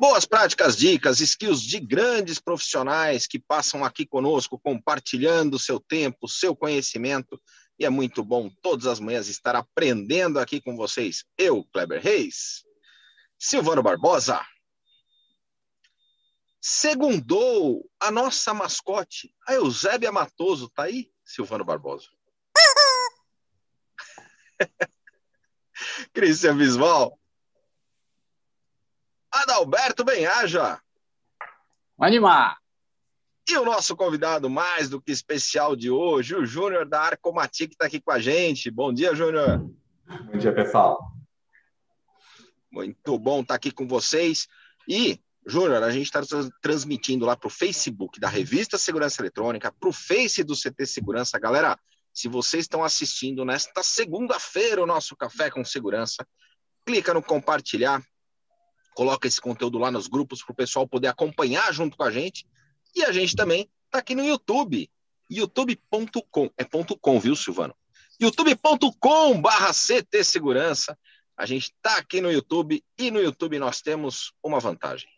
Boas práticas, dicas, skills de grandes profissionais que passam aqui conosco, compartilhando seu tempo, seu conhecimento. E é muito bom todas as manhãs estar aprendendo aqui com vocês. Eu, Kleber Reis, Silvano Barbosa. Segundou a nossa mascote, a Eusébia Matoso. Tá aí, Silvano Barbosa? Cristian Bisval. Adalberto Benhaja. Animar. E o nosso convidado mais do que especial de hoje, o Júnior da Arcomati, que está aqui com a gente. Bom dia, Júnior. Bom dia, pessoal. Muito bom estar tá aqui com vocês. E, Júnior, a gente está transmitindo lá para o Facebook da Revista Segurança Eletrônica, para o Face do CT Segurança. Galera, se vocês estão assistindo nesta segunda-feira o nosso Café com Segurança, clica no compartilhar, coloca esse conteúdo lá nos grupos para o pessoal poder acompanhar junto com a gente. E a gente também está aqui no YouTube, youtube.com, é ponto .com, viu, Silvano? youtube.com barra CT Segurança. A gente está aqui no YouTube e no YouTube nós temos uma vantagem.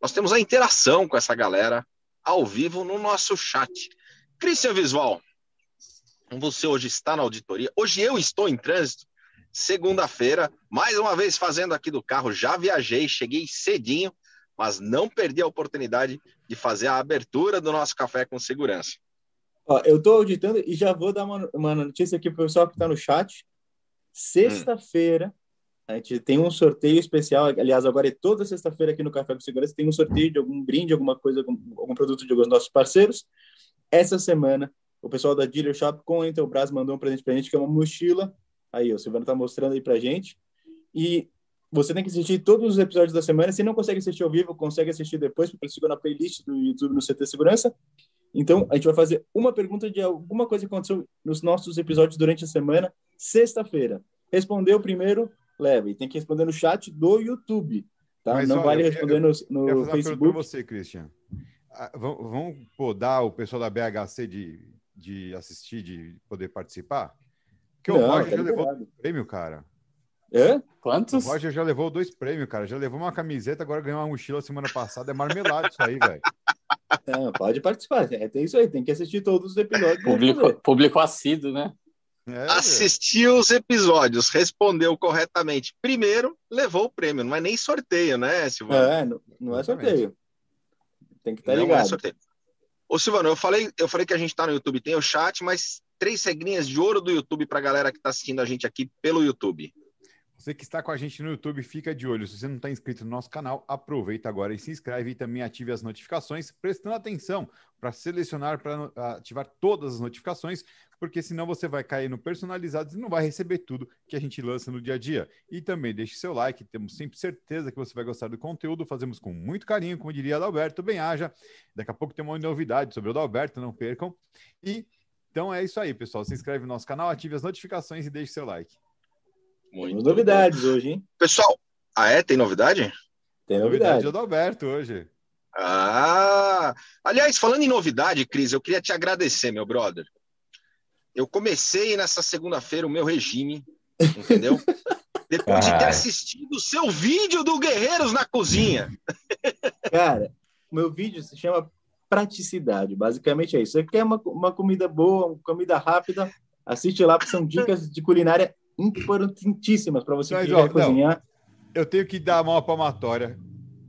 Nós temos a interação com essa galera ao vivo no nosso chat. Cristian Visual, você hoje está na auditoria. Hoje eu estou em trânsito segunda-feira, mais uma vez fazendo aqui do carro. Já viajei, cheguei cedinho, mas não perdi a oportunidade de fazer a abertura do nosso café com segurança. Ó, eu estou auditando e já vou dar uma, uma notícia aqui para o pessoal que está no chat. Sexta-feira, hum. a gente tem um sorteio especial. Aliás, agora é toda sexta-feira aqui no Café com Segurança tem um sorteio de algum brinde, alguma coisa, algum, algum produto de alguns nossos parceiros. Essa semana, o pessoal da Dealer Shop com a Intelbras mandou um presente para a gente, que é uma mochila Aí, o Silvano tá mostrando aí pra gente. E você tem que assistir todos os episódios da semana. Se não consegue assistir ao vivo, consegue assistir depois, porque ele ficou na playlist do YouTube no CT Segurança. Então, a gente vai fazer uma pergunta de alguma coisa que aconteceu nos nossos episódios durante a semana, sexta-feira. Respondeu primeiro, leve. Tem que responder no chat do YouTube. Tá? Mas, não olha, vale responder no, no eu Facebook. para você, Christian. Ah, vamos podar o pessoal da BHC de, de assistir, de poder participar? Porque não, o Roger tá já levou dois prêmio, cara. É? Quantos? O Roger já levou dois prêmios, cara. Já levou uma camiseta, agora ganhou uma mochila semana passada. É marmelado isso aí, velho. É, pode participar. É, tem isso aí, tem que assistir todos os episódios. Público, público assíduo, né? É, Assistiu os episódios, respondeu corretamente. Primeiro, levou o prêmio. Não é nem sorteio, né, Silvano? É, não, não é sorteio. Tem que estar tá ligado. Não é sorteio. Ô, Silvano, eu falei, eu falei que a gente está no YouTube, tem o chat, mas três regrinhas de ouro do YouTube para a galera que está assistindo a gente aqui pelo YouTube. Você que está com a gente no YouTube, fica de olho. Se você não está inscrito no nosso canal, aproveita agora e se inscreve e também ative as notificações, prestando atenção para selecionar, para ativar todas as notificações, porque senão você vai cair no personalizados e não vai receber tudo que a gente lança no dia a dia. E também deixe seu like, temos sempre certeza que você vai gostar do conteúdo, fazemos com muito carinho, como diria Adalberto, bem haja. Daqui a pouco tem uma novidade sobre o Adalberto, não percam. E então é isso aí, pessoal. Se inscreve no nosso canal, ative as notificações e deixe seu like. Muito novidades bom. hoje, hein? Pessoal, ah, é? Tem novidade? Tem novidade. Novidade do Alberto hoje. Ah! Aliás, falando em novidade, Cris, eu queria te agradecer, meu brother. Eu comecei nessa segunda-feira o meu regime, entendeu? Depois de ter assistido o seu vídeo do Guerreiros na Cozinha. Cara, o meu vídeo se chama praticidade. Basicamente é isso. Você quer uma, uma comida boa, uma comida rápida, assiste lá, porque são dicas de culinária importantíssimas para você Mas, ó, cozinhar. eu tenho que dar uma palmatória.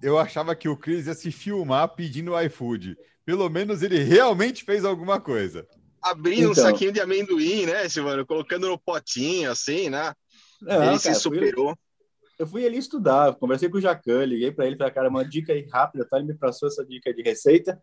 Eu achava que o Cris ia se filmar pedindo iFood. Pelo menos ele realmente fez alguma coisa. Abrindo então, um saquinho de amendoim, né, Silvano? Colocando no potinho, assim, né? Não, ele cara, se superou eu fui ali estudar, conversei com o Jacan, liguei para ele, falei, cara, uma dica aí rápida, tá? Ele me passou essa dica de receita.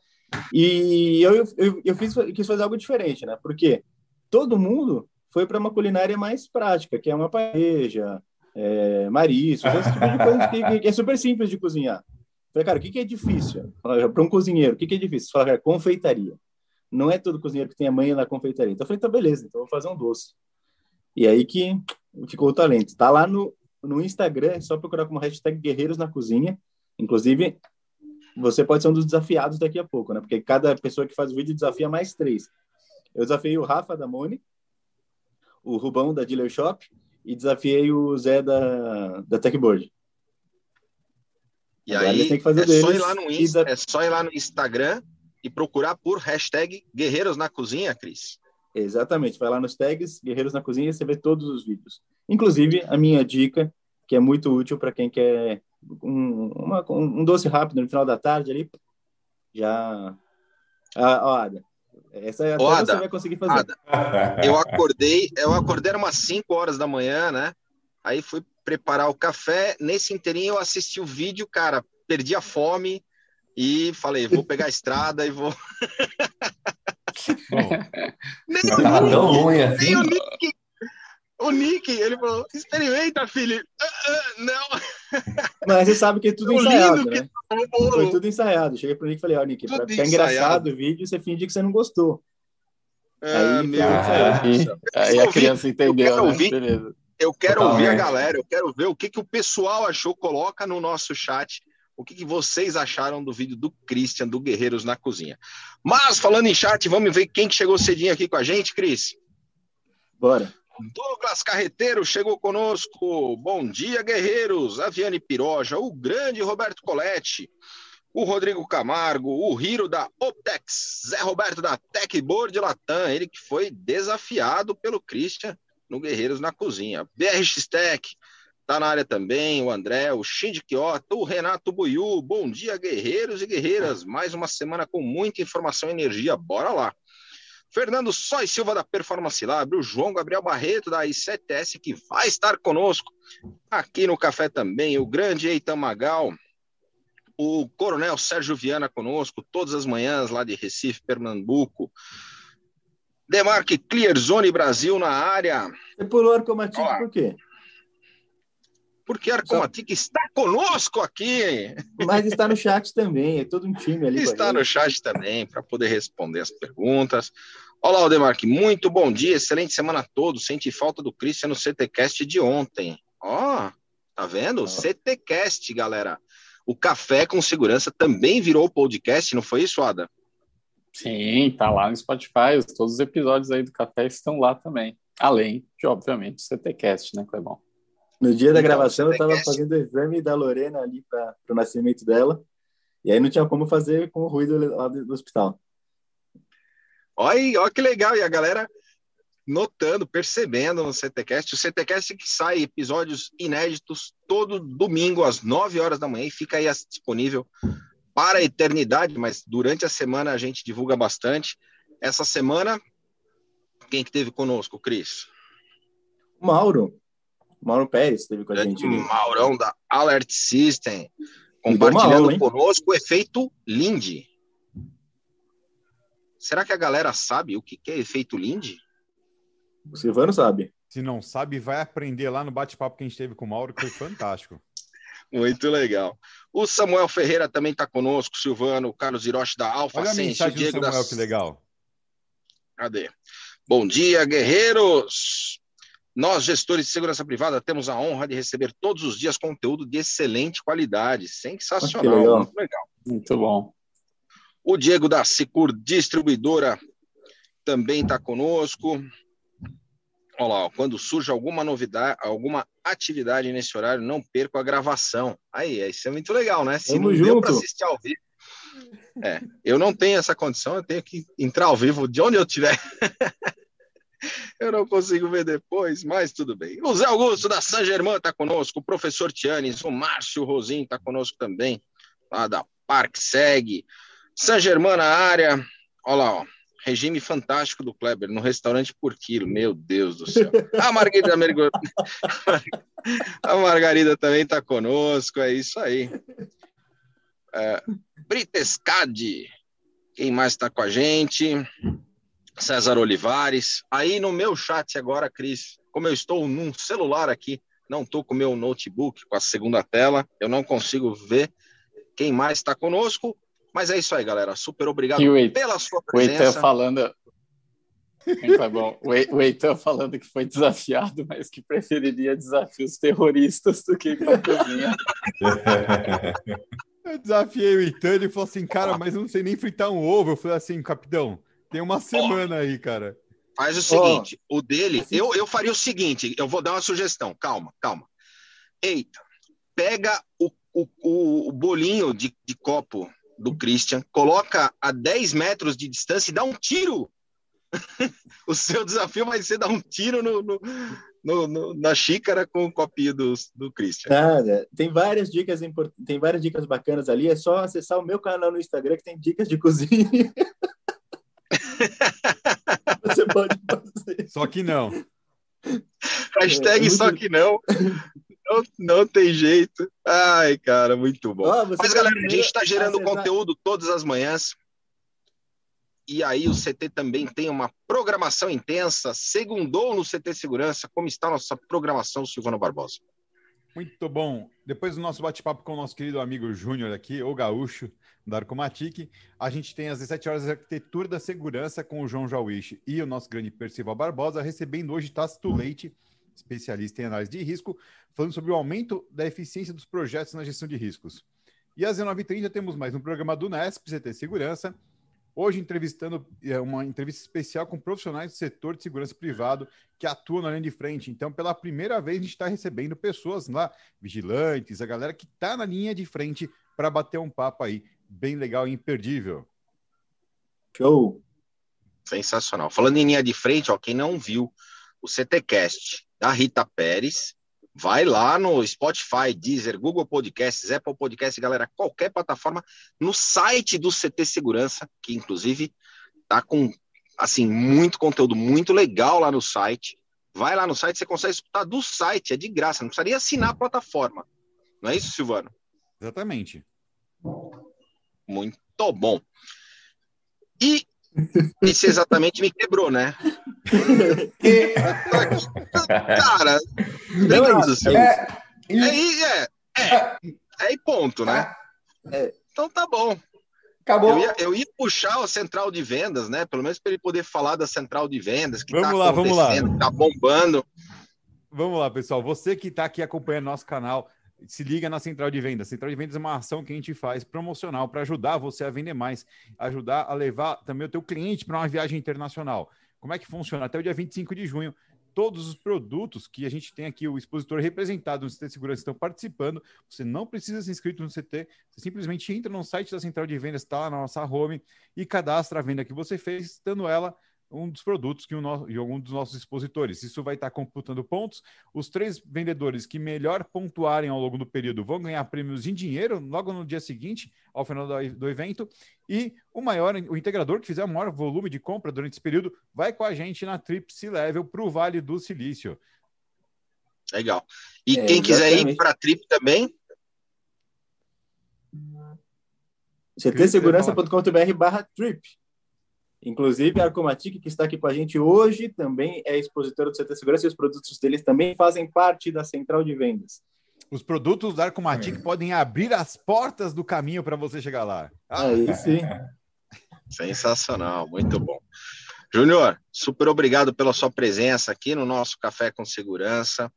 E eu, eu, eu fiz, quis fazer algo diferente, né? Porque todo mundo foi para uma culinária mais prática, que é uma paeja, é, mariscos, esse tipo de coisa que, que, é super simples de cozinhar. Falei, cara, o que, que é difícil? Para um cozinheiro, o que, que é difícil? Fala, cara, confeitaria. Não é todo cozinheiro que tem a manha na confeitaria. Então eu falei, tá beleza, então eu vou fazer um doce. E aí que ficou o talento. Tá lá no, no Instagram, é só procurar como hashtag Guerreiros na Cozinha. Inclusive, você pode ser um dos desafiados daqui a pouco, né? Porque cada pessoa que faz o vídeo desafia mais três. Eu desafiei o Rafa da Mone, o Rubão da Dealer Shop e desafiei o Zé da, da Techboard. E Agora aí, tem que fazer é, só ir lá no Insta, da... é só ir lá no Instagram e procurar por hashtag Guerreiros na Cozinha, Cris. Exatamente, vai lá nos tags Guerreiros na Cozinha e você vê todos os vídeos. Inclusive, a minha dica, que é muito útil para quem quer um, uma, um doce rápido no final da tarde ali, já... Ah, ó, Ada, essa é até Ada, você vai conseguir fazer. Ada, eu acordei, eu acordei era umas 5 horas da manhã, né? Aí fui preparar o café. Nesse inteirinho eu assisti o vídeo, cara, perdi a fome e falei, vou pegar a estrada e vou. nem o Nick, tão ruim assim. Nem o Nick, o Nick, ele falou, experimenta, filho. Uh, uh, não. Mas você sabe que é tudo ensaiado, né? Foi tudo ensaiado. Cheguei pro Nick e falei, ó, oh, Nick, tudo pra ficar ensaiado. engraçado o vídeo, você finge que você não gostou. Ah, aí, meu aí, aí a criança entendeu, né? Beleza. Eu quero ouvir a galera, eu quero ver o que, que o pessoal achou. Coloca no nosso chat o que, que vocês acharam do vídeo do Christian, do Guerreiros na Cozinha. Mas, falando em chat, vamos ver quem que chegou cedinho aqui com a gente, Cris? Bora. Douglas Carreteiro chegou conosco. Bom dia, guerreiros. Aviane Piroja, o grande Roberto Coletti, o Rodrigo Camargo, o Hiro da Optex, Zé Roberto da Techboard Latam, ele que foi desafiado pelo Christian no Guerreiros na Cozinha. BRX Tech tá na área também, o André, o Shinji Kyoto, o Renato Buiu. Bom dia, guerreiros e guerreiras. Mais uma semana com muita informação e energia. Bora lá. Fernando Sóis Silva da Performance Lab, o João Gabriel Barreto da I7S, que vai estar conosco aqui no café também, o grande Eitan Magal, o Coronel Sérgio Viana conosco, todas as manhãs lá de Recife, Pernambuco, Demarque Clear Zone Brasil na área. Você pulou Arcomatic por quê? Porque a Arcomatic Só... está conosco aqui. Mas está no chat também, é todo um time ali. Está no chat também, para poder responder as perguntas. Olá, Demarque, muito bom dia, excelente semana a todos. Senti falta do Christian no CTCast de ontem. Ó, oh, tá vendo? Oh. CTCast, galera. O Café com Segurança também virou podcast, não foi isso, Ada? Sim, tá lá no Spotify. Todos os episódios aí do Café estão lá também. Além de, obviamente, o CTCast, né, Clebão? No dia da então, gravação, eu estava fazendo o exame da Lorena ali para o nascimento dela. E aí não tinha como fazer com o ruído lá do hospital. Olha, olha que legal. E a galera notando, percebendo no CTCast. O CTCast que sai episódios inéditos todo domingo às 9 horas da manhã e fica aí disponível para a eternidade, mas durante a semana a gente divulga bastante. Essa semana, quem que teve conosco, Cris? Mauro. Mauro Pérez esteve com a gente. Maurão da Alert System, compartilhando aula, conosco o efeito Lindy. Será que a galera sabe o que é efeito Lindy? O Silvano sabe. Se não sabe, vai aprender lá no bate-papo que a gente teve com o Mauro, que foi fantástico. Muito legal. O Samuel Ferreira também está conosco, Silvano, o Carlos Hiroshi da Alfa Olha Sense, mensagem Diego Samuel, das... que legal. Cadê? Bom dia, guerreiros! Nós, gestores de segurança privada, temos a honra de receber todos os dias conteúdo de excelente qualidade. Sensacional, legal. muito legal. Muito bom. O Diego da Secur Distribuidora também está conosco. Olha lá, ó, quando surge alguma novidade, alguma atividade nesse horário, não perco a gravação. Aí, isso é muito legal, né? Se Tamo não deu para assistir ao vivo. É, eu não tenho essa condição, eu tenho que entrar ao vivo de onde eu estiver. eu não consigo ver depois, mas tudo bem. O Zé Augusto da San Germain está conosco, o professor Tianes, o Márcio Rosim está conosco também, lá da Parque Segue. San Germain na área. Olha lá, ó. Regime fantástico do Kleber, no restaurante por quilo. Meu Deus do céu. A Margarida, a Margarida também está conosco, é isso aí. É, Britescade, quem mais está com a gente? César Olivares. Aí no meu chat agora, Cris, como eu estou num celular aqui, não estou com o meu notebook com a segunda tela, eu não consigo ver quem mais está conosco. Mas é isso aí, galera. Super obrigado E o Eita- pela sua O Eitan presença. falando. Tá bom. O Ei- o Eitan falando que foi desafiado, mas que preferiria desafios terroristas do que ir pra cozinha. Eu desafiei o Itan, ele falou assim, cara, mas eu não sei nem fritar um ovo. Eu falei assim, capitão, tem uma semana aí, cara. Faz o seguinte, o dele, eu, eu faria o seguinte, eu vou dar uma sugestão, calma, calma. Eita, pega o, o, o, o bolinho de, de copo do Christian, coloca a 10 metros de distância e dá um tiro. o seu desafio vai ser dar um tiro no, no- no- no- na xícara com o copinho do, do Christian. Nada. Tem várias dicas import... tem várias dicas bacanas ali. É só acessar o meu canal no Instagram que tem dicas de cozinha. Você pode fazer. Só que não. Hashtag É muito- só que não. não. Não tem jeito. Ai, cara, muito bom. Você Mas, galera, a gente está gerando acessar- conteúdo todas as manhãs. E aí o CT também tem uma programação intensa. Segundou no CT Segurança. Como está a nossa programação, Silvano Barbosa? Muito bom. Depois do nosso bate-papo com o nosso querido amigo Júnior aqui, o Gaúcho, da Arcomatic, a gente tem às 17 horas a Arquitetura da Segurança com o João Jauiche e o nosso grande Percival Barbosa, recebendo hoje Tácito Leite, especialista em análise de risco, falando sobre o aumento da eficiência dos projetos na gestão de riscos. E às 19h30 temos mais um programa do NESP, CT Segurança, hoje entrevistando é, uma entrevista especial com profissionais do setor de segurança privado que atuam na linha de frente. Então, pela primeira vez, a gente está recebendo pessoas lá, vigilantes, a galera que está na linha de frente para bater um papo aí bem legal e imperdível. Show. Sensacional. Falando em linha de frente, ó, quem não viu o CTcast da Rita Pérez, vai lá no Spotify, Deezer, Google Podcasts, Apple Podcasts, galera, qualquer plataforma, no site do CT Segurança, que inclusive tá com assim muito conteúdo muito legal lá no site. Vai lá no site, você consegue escutar do site, é de graça, não precisaria assinar a plataforma. Não é isso, Silvano? Exatamente. Muito bom. E esse exatamente me quebrou, né? Cara, Não é isso. É, É, e- é, é, é, e ponto, né? É. Então tá bom. acabou. Eu ia, eu ia puxar o central de vendas, né? Pelo menos para ele poder falar da central de vendas que Vamos tá lá, vamos lá. acontecendo, tá bombando. Vamos lá, pessoal. Você que está aqui acompanhando nosso canal, se liga na Central de Vendas. Central de Vendas é uma ação que a gente faz promocional para ajudar você a vender mais, ajudar a levar também o teu cliente para uma viagem internacional. Como é que funciona? Até o dia 25 de junho, todos os produtos que a gente tem aqui, o expositor representado no CT Segurança estão participando. Você não precisa ser inscrito no CT, você simplesmente entra no site da Central de Vendas, está lá na nossa home e cadastra a venda que você fez, dando ela um dos produtos que o nosso, e algum dos nossos expositores. Isso vai estar computando pontos. Os três vendedores que melhor pontuarem ao longo do período vão ganhar prêmios em dinheiro logo no dia seguinte, ao final do, do evento. E o maior, o integrador que fizer o maior volume de compra durante esse período, vai com a gente na Tripsi Level para o Vale do Silício. Legal. E É, quem quiser ir para a Trip também, ctsegurança.com.br barra trip. Inclusive, a Arcomatic, que está aqui com a gente hoje, também é expositora do CT Segurança e os produtos deles também fazem parte da central de vendas. Os produtos da Arcomatic podem abrir as portas do caminho para você chegar lá. Ah, Aí sim. sensacional, muito bom. Júnior, super obrigado pela sua presença aqui no nosso Café com Segurança.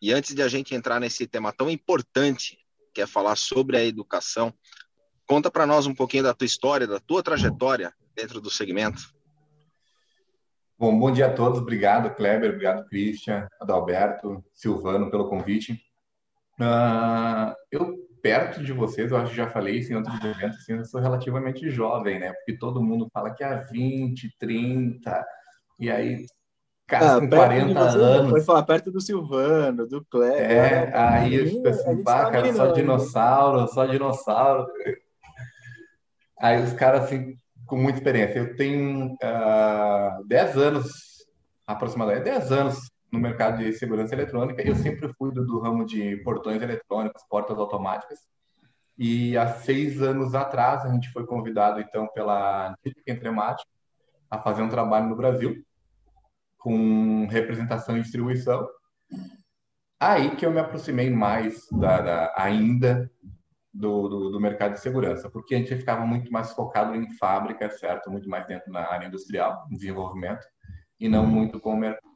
E antes de a gente entrar nesse tema tão importante, que é falar sobre a educação, conta para nós um pouquinho da tua história, da tua trajetória dentro do segmento. Bom, bom dia a todos. Obrigado, Kleber. Obrigado, Christian, Adalberto, Silvano, pelo convite. Ah, eu, perto de vocês, eu acho que já falei isso em outros eventos, assim, eu sou relativamente jovem, né? Porque todo mundo fala que há 20, 30, e aí, cara, Ah, com perto de 40 você, anos. Foi falar perto do Silvano, do Kleber. É, Olha, aí eu fico assim, pá, tá cara, só dinossauro, só dinossauro. Aí os caras, assim, com muita experiência. Eu tenho ah, 10 anos, aproximadamente 10 anos no mercado de segurança eletrônica. Eu sempre fui do, do ramo de portões eletrônicos, portas automáticas. E há seis anos atrás, a gente foi convidado, então, pela Típica Entremática a fazer um trabalho no Brasil com representação e distribuição. Aí que eu me aproximei mais da, da- ainda do, do, do, mercado de segurança, porque a gente ficava muito mais focado em fábrica, certo? Muito mais dentro da área industrial, desenvolvimento, e não muito com o mercado.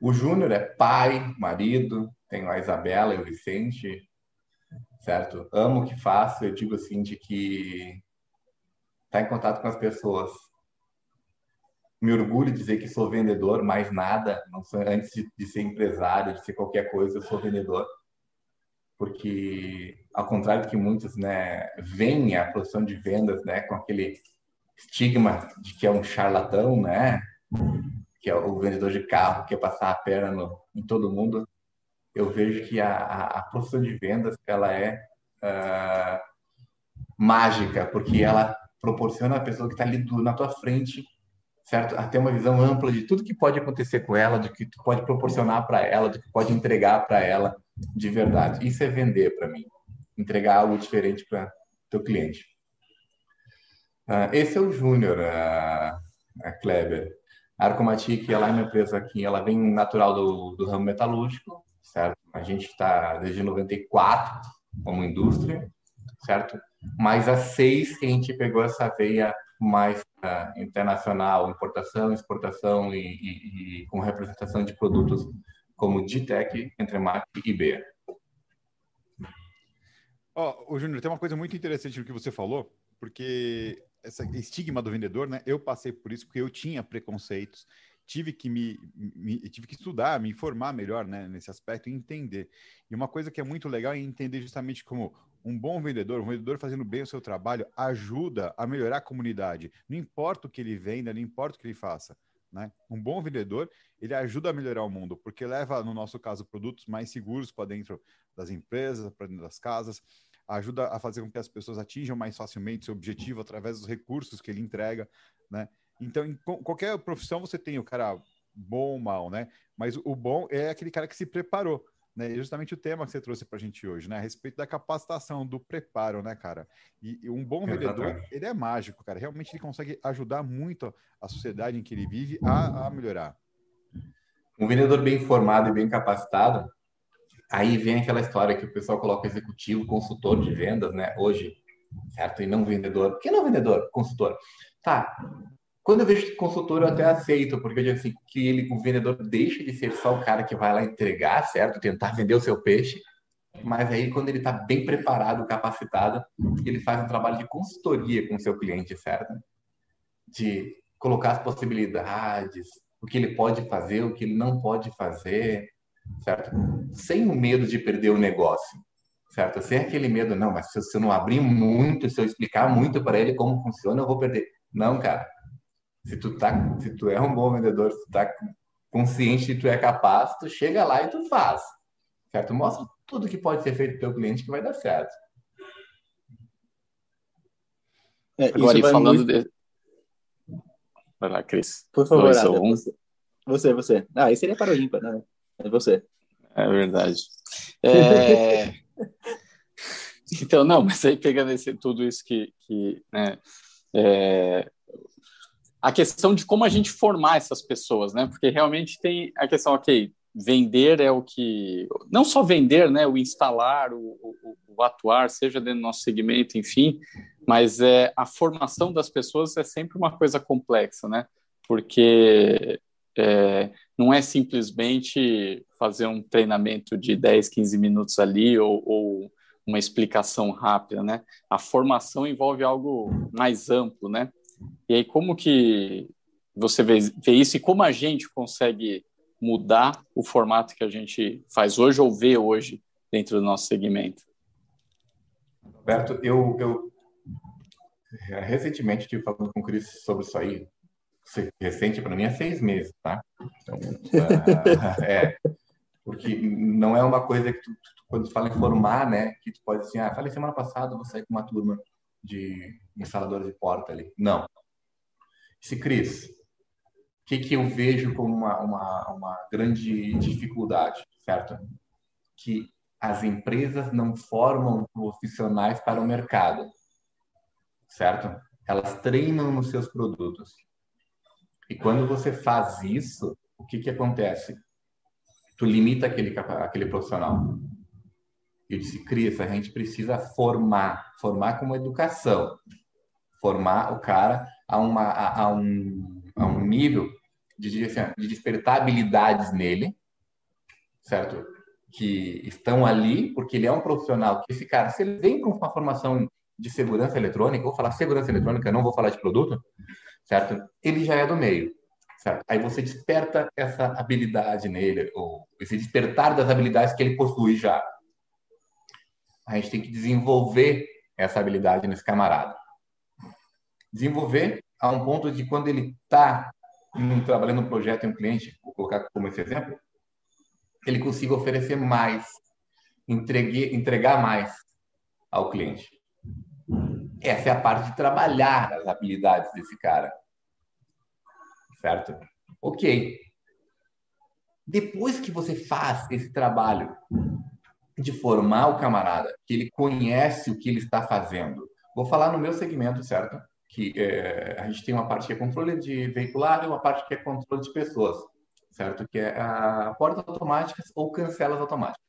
O Júnior é pai, marido, tenho a Isabela e o Vicente, certo? Amo o que faço, eu digo assim, de que estar tá em contato com as pessoas. Me orgulho de dizer que sou vendedor, mais nada, não sou, antes de, de ser empresário, de ser qualquer coisa, eu sou vendedor porque ao contrário do que muitos, né, veem a profissão de vendas, né, com aquele estigma de que é um charlatão, né, que é o vendedor de carro que quer passar a perna no, em todo mundo, eu vejo que a, a, a de vendas ela é uh, mágica, porque ela proporciona a pessoa que está ali do, na tua frente, certo? A ter uma visão ampla de tudo que pode acontecer com ela, de que tu pode proporcionar para ela, de que pode entregar para ela de verdade. Isso é vender para mim, entregar algo diferente para teu cliente. Uh, esse é o Júnior, a, Kleber. Arcomatic, ela é uma empresa aqui, ela vem natural do, do ramo metalúrgico, certo? A gente está desde 94 como indústria, certo? Mas há seis que a gente pegou essa veia mais uh, internacional, importação, exportação e, e, e com representação de produtos como DTEC, Entremac e BEA. Oh, Júnior, tem uma coisa muito interessante no que você falou, porque esse estigma do vendedor, né? Eu passei por isso porque eu tinha preconceitos, tive que me, me, tive que estudar, me informar melhor, né, nesse aspecto e entender. E uma coisa que é muito legal é entender justamente como um bom vendedor, um vendedor fazendo bem o seu trabalho, ajuda a melhorar a comunidade. Não importa o que ele venda, não importa o que ele faça. Né? Um bom vendedor, ele ajuda a melhorar o mundo, porque leva, no nosso caso, produtos mais seguros para dentro das empresas, para dentro das casas, ajuda a fazer com que as pessoas atinjam mais facilmente seu objetivo através dos recursos que ele entrega, né? Então, em qualquer profissão você tem o cara bom ou mal, né? Mas o bom é aquele cara que se preparou, né? É justamente o tema que você trouxe para a gente hoje, né? A respeito da capacitação, do preparo, né, cara? E, e um bom vendedor, ele é mágico, cara. Realmente ele consegue ajudar muito a sociedade em que ele vive a, a melhorar. Um vendedor bem formado e bem capacitado, aí vem aquela história que o pessoal coloca executivo, consultor de vendas, né? Hoje, certo? E não vendedor. Por que não vendedor? Consultor. Tá, quando eu vejo consultor, eu até aceito, porque eu digo assim, que ele, o vendedor deixa de ser só o cara que vai lá entregar, certo? Tentar vender o seu peixe. Mas aí, quando ele está bem preparado, capacitado, ele faz um trabalho de consultoria com o seu cliente, certo? De colocar as possibilidades, o que ele pode fazer, o que ele não pode fazer, certo? Sem o medo de perder o negócio, certo? Sem aquele medo, não, mas se eu não abrir muito, se eu explicar muito para ele como funciona, eu vou perder. Não, cara se tu tá, se tu é um bom vendedor, se tu tá consciente de que tu é capaz, tu chega lá e tu faz. Certo? Mostra tudo que pode ser feito pelo cliente que vai dar certo. É, Agora, e falando muito... de... Vai lá, Cris. Por favor, Dois, Adam, um. você. Você, você. Ah, esse seria para o ímpar, né? É você. É verdade. É... então, não, mas aí pegando esse, tudo isso que, que né, é, a questão de como a gente formar essas pessoas, né? Porque realmente tem a questão, ok, vender é o que. Não só vender, né? O instalar, o, o, o atuar, seja dentro do nosso segmento, enfim, mas é, a formação das pessoas é sempre uma coisa complexa, né? Porque é, não é simplesmente fazer um treinamento de 10, 15 minutos ali ou, ou uma explicação rápida, né? A formação envolve algo mais amplo, né? E aí, como que você vê, vê isso e como a gente consegue mudar o formato que a gente faz hoje ou vê hoje dentro do nosso segmento? Roberto, eu, eu recentemente estive falando com o Cris sobre isso aí. Recente para mim é seis meses, tá? Então, uh, é, porque não é uma coisa que tu, tu, quando tu fala em formar, né, que tu pode assim, ah, falei semana passada, vou sair com uma turma de instalador de porta ali. Não. Se Cris, o que, que eu vejo como uma, uma, uma grande dificuldade, certo? Que as empresas não formam profissionais para o mercado, certo? Elas treinam nos seus produtos. E quando você faz isso, o que, que acontece? Tu limita aquele, aquele profissional. Eu disse, Cris, a gente precisa formar, formar como educação, formar o cara a, uma, a, a um, a um nível de, de despertar habilidades nele, certo? Que estão ali, porque ele é um profissional. Esse cara, se ele vem com uma formação de segurança eletrônica, vou falar segurança eletrônica, não vou falar de produto, certo? Ele já é do meio, certo? Aí você desperta essa habilidade nele, ou esse despertar das habilidades que ele possui já. A gente tem que desenvolver essa habilidade nesse camarada. Desenvolver a um ponto de quando ele está trabalhando um projeto em um cliente, vou colocar como esse exemplo, ele consiga oferecer mais, entregue, entregar mais ao cliente. Essa é a parte de trabalhar as habilidades desse cara. Certo? Ok. Depois que você faz esse trabalho de formar o camarada, que ele conhece o que ele está fazendo, vou falar no meu segmento, certo? Que é, a gente tem uma parte que é controle de veicular e uma parte que é controle de pessoas, certo? Que é a portas automáticas ou cancelas automáticas.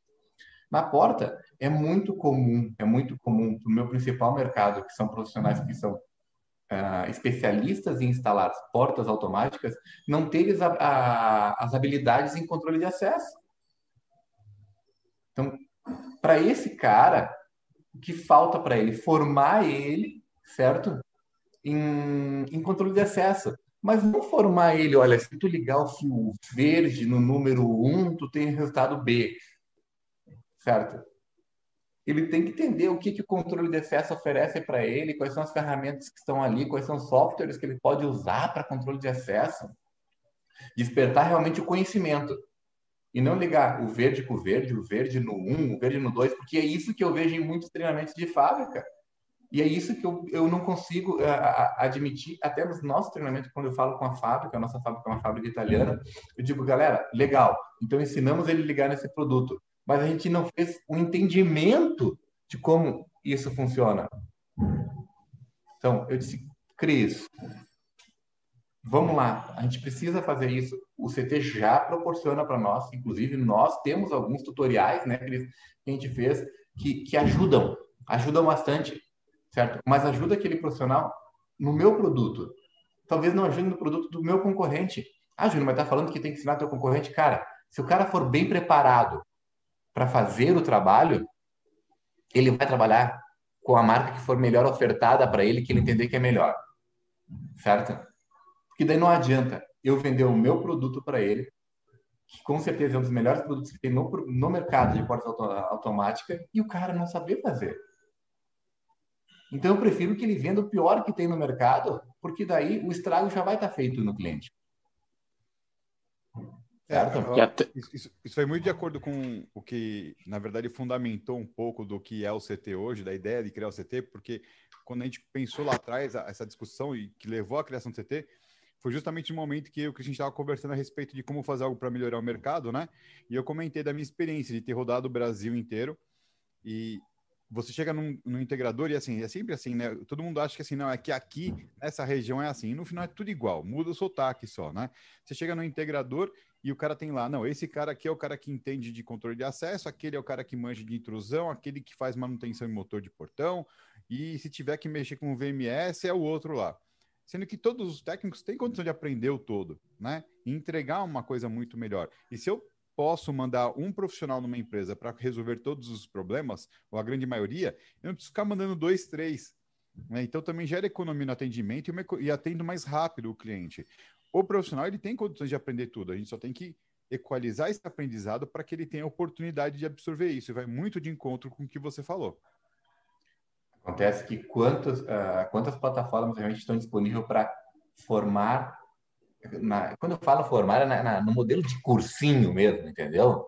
Na porta, é muito comum, é muito comum no meu principal mercado, que são profissionais que são uh, especialistas em instalar portas automáticas, não terem a, a, as habilidades em controle de acesso. Então, para esse cara, o que falta para ele? Formar ele, certo? Em, em controle de acesso mas não formar ele, olha, se tu ligar o fio verde no número 1, tu tem resultado B certo? Ele tem que entender o que, que o controle de acesso oferece para ele, quais são as ferramentas que estão ali, quais são os softwares que ele pode usar para controle de acesso. Despertar realmente o conhecimento. E não ligar o verde com o verde, o verde no 1, o verde no 2, porque é isso que eu vejo em muitos treinamentos de fábrica. E é isso que eu, eu não consigo uh, admitir, até nos nossos treinamentos, quando eu falo com a fábrica, a nossa fábrica é uma fábrica italiana, eu digo, galera, legal, então ensinamos ele a ligar nesse produto mas a gente não fez um entendimento de como isso funciona. Então, eu disse, Cris, vamos lá, a gente precisa fazer isso. O CT já proporciona para nós, inclusive nós temos alguns tutoriais, né, Cris, que a gente fez, que, que ajudam, ajudam bastante, certo? Mas ajuda aquele profissional no meu produto. Talvez não ajude no produto do meu concorrente. Ah, Júnior, mas tá falando que tem que ensinar teu concorrente? Cara, se o cara for bem preparado, para fazer o trabalho, ele vai trabalhar com a marca que for melhor ofertada para ele, que ele entender que é melhor. Certo? Porque daí não adianta eu vender o meu produto para ele, que com certeza é um dos melhores produtos que tem no, no mercado de portas auto, automática, e o cara não saber fazer. Então eu prefiro que ele venda o pior que tem no mercado, porque daí o estrago já vai estar feito no cliente. Certo? É, isso, isso foi muito de acordo com o que, na verdade, fundamentou um pouco do que é o CT hoje, da ideia de criar o CT, porque quando a gente pensou lá atrás, essa discussão e que levou à criação do CT, foi justamente o momento que, eu, que a gente estava conversando a respeito de como fazer algo para melhorar o mercado, né? E eu comentei da minha experiência de ter rodado o Brasil inteiro e você chega num, num, integrador e assim, é sempre assim, né? Todo mundo acha que assim, não, é que aqui, nessa região é assim. E no final é tudo igual, muda o sotaque só, né? Você chega no integrador e o cara tem lá, não, esse cara aqui é o cara que entende de controle de acesso, aquele é o cara que manja de intrusão, aquele que faz manutenção em motor de portão, e se tiver que mexer com o VMS, é o outro lá. Sendo que todos os técnicos têm condição de aprender o todo, né? E entregar uma coisa muito melhor. E se eu posso mandar um profissional numa empresa para resolver todos os problemas, ou a grande maioria, eu não preciso ficar mandando dois, três. Né? Então também gera economia no atendimento e, e atendo mais rápido o cliente o profissional ele tem condições de aprender tudo, a gente só tem que equalizar esse aprendizado para que ele tenha a oportunidade de absorver isso. E vai muito de encontro com o que você falou. Acontece que uh, quantas plataformas realmente estão disponíveis para formar. Na, quando eu falo formar, é na, na, no modelo de cursinho mesmo, entendeu?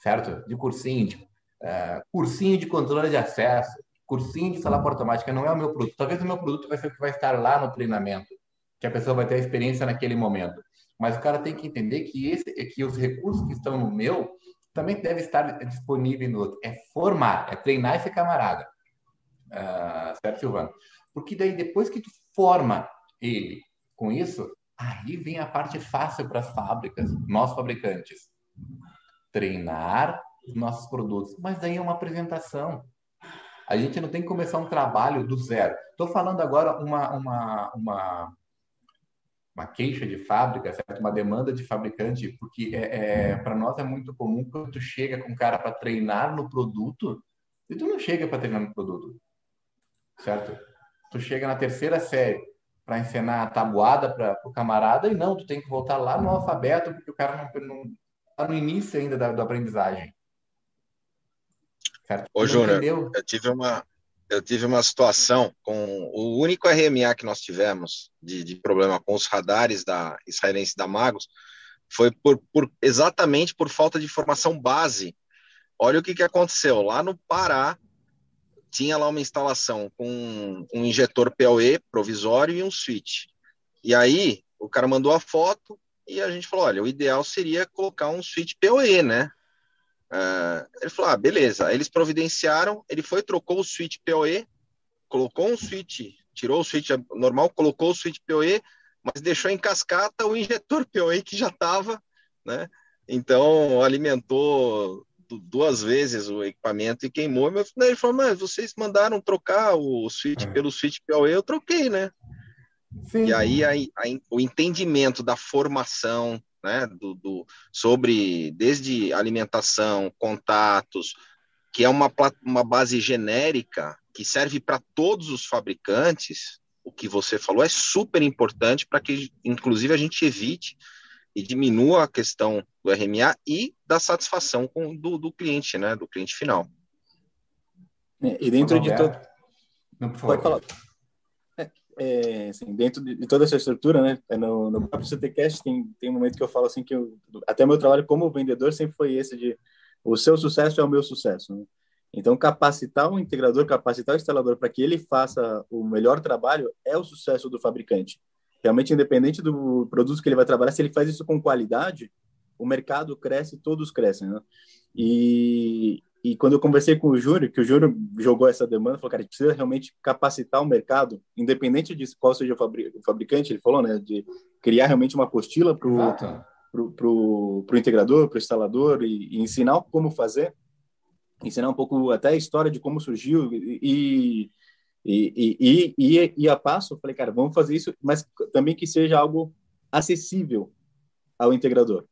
Certo? De cursinho, de, uh, cursinho de controle de acesso, cursinho de sala automática, não é o meu produto. Talvez o meu produto vai ser o que vai estar lá no treinamento que a pessoa vai ter a experiência naquele momento. Mas o cara tem que entender que esse, que os recursos que estão no meu também devem estar disponíveis no outro. É formar, é treinar esse camarada. Uh, certo, Silvano? Porque daí, depois que tu forma ele com isso, aí vem a parte fácil para as fábricas, nós fabricantes. Treinar os nossos produtos. Mas daí é uma apresentação. A gente não tem que começar um trabalho do zero. Estou falando agora uma, uma, uma, uma queixa de fábrica, certo? uma demanda de fabricante, porque é, é para nós é muito comum quando tu chega com um cara para treinar no produto, e tu não chega para treinar no produto, certo? Tu chega na terceira série para ensinar a tabuada para o camarada e não, tu tem que voltar lá no alfabeto porque o cara não está no início ainda da, da aprendizagem. Certo? Ô, Júnior, eu tive uma eu tive uma situação com o único RMA que nós tivemos de, de problema com os radares da israelense da Magos foi por, por, exatamente por falta de informação base. Olha o que, que aconteceu. Lá no Pará, tinha lá uma instalação com um injetor PoE provisório e um switch. E aí, o cara mandou a foto e a gente falou: olha, o ideal seria colocar um switch PoE, né? Uh, ele falou: ah, beleza. Eles providenciaram, ele foi, trocou o switch PoE, colocou um switch, tirou o switch normal, colocou o switch PoE, mas deixou em cascata o injetor PoE que já estava, né? Então alimentou duas vezes o equipamento e queimou. Ele falou: mas vocês mandaram trocar o switch é. pelo switch PoE, eu troquei, né? Sim. E aí a, a, o entendimento da formação né, do, do, sobre desde alimentação, contatos, que é uma, uma base genérica que serve para todos os fabricantes, o que você falou é super importante para que, inclusive, a gente evite e diminua a questão do RMA e da satisfação com, do, do cliente, né, do cliente final. É, e dentro de todo. Não, Pode falar é, assim, dentro de, de, toda essa estrutura, né, é no, no próprio CTCast tem, tem um momento que eu falo assim que eu, até meu trabalho como vendedor sempre foi esse de o seu sucesso é o meu sucesso. Né? Então, capacitar o integrador, capacitar o instalador para que ele faça o melhor trabalho é o sucesso do fabricante. Realmente, independente do produto que ele vai trabalhar, se ele faz isso com qualidade, o mercado cresce, todos crescem. Né? E, e quando eu conversei com o Júnior, que o Júnior jogou essa demanda, falou, cara, a gente precisa realmente capacitar o mercado, independente de qual seja o, fabricante, ele falou, né, de criar realmente uma apostila para o integrador, para o instalador e, e, ensinar como fazer, ensinar um pouco até a história de como surgiu e, e, e, e, e a passo, falei, cara, vamos fazer isso, mas também que seja algo acessível ao integrador.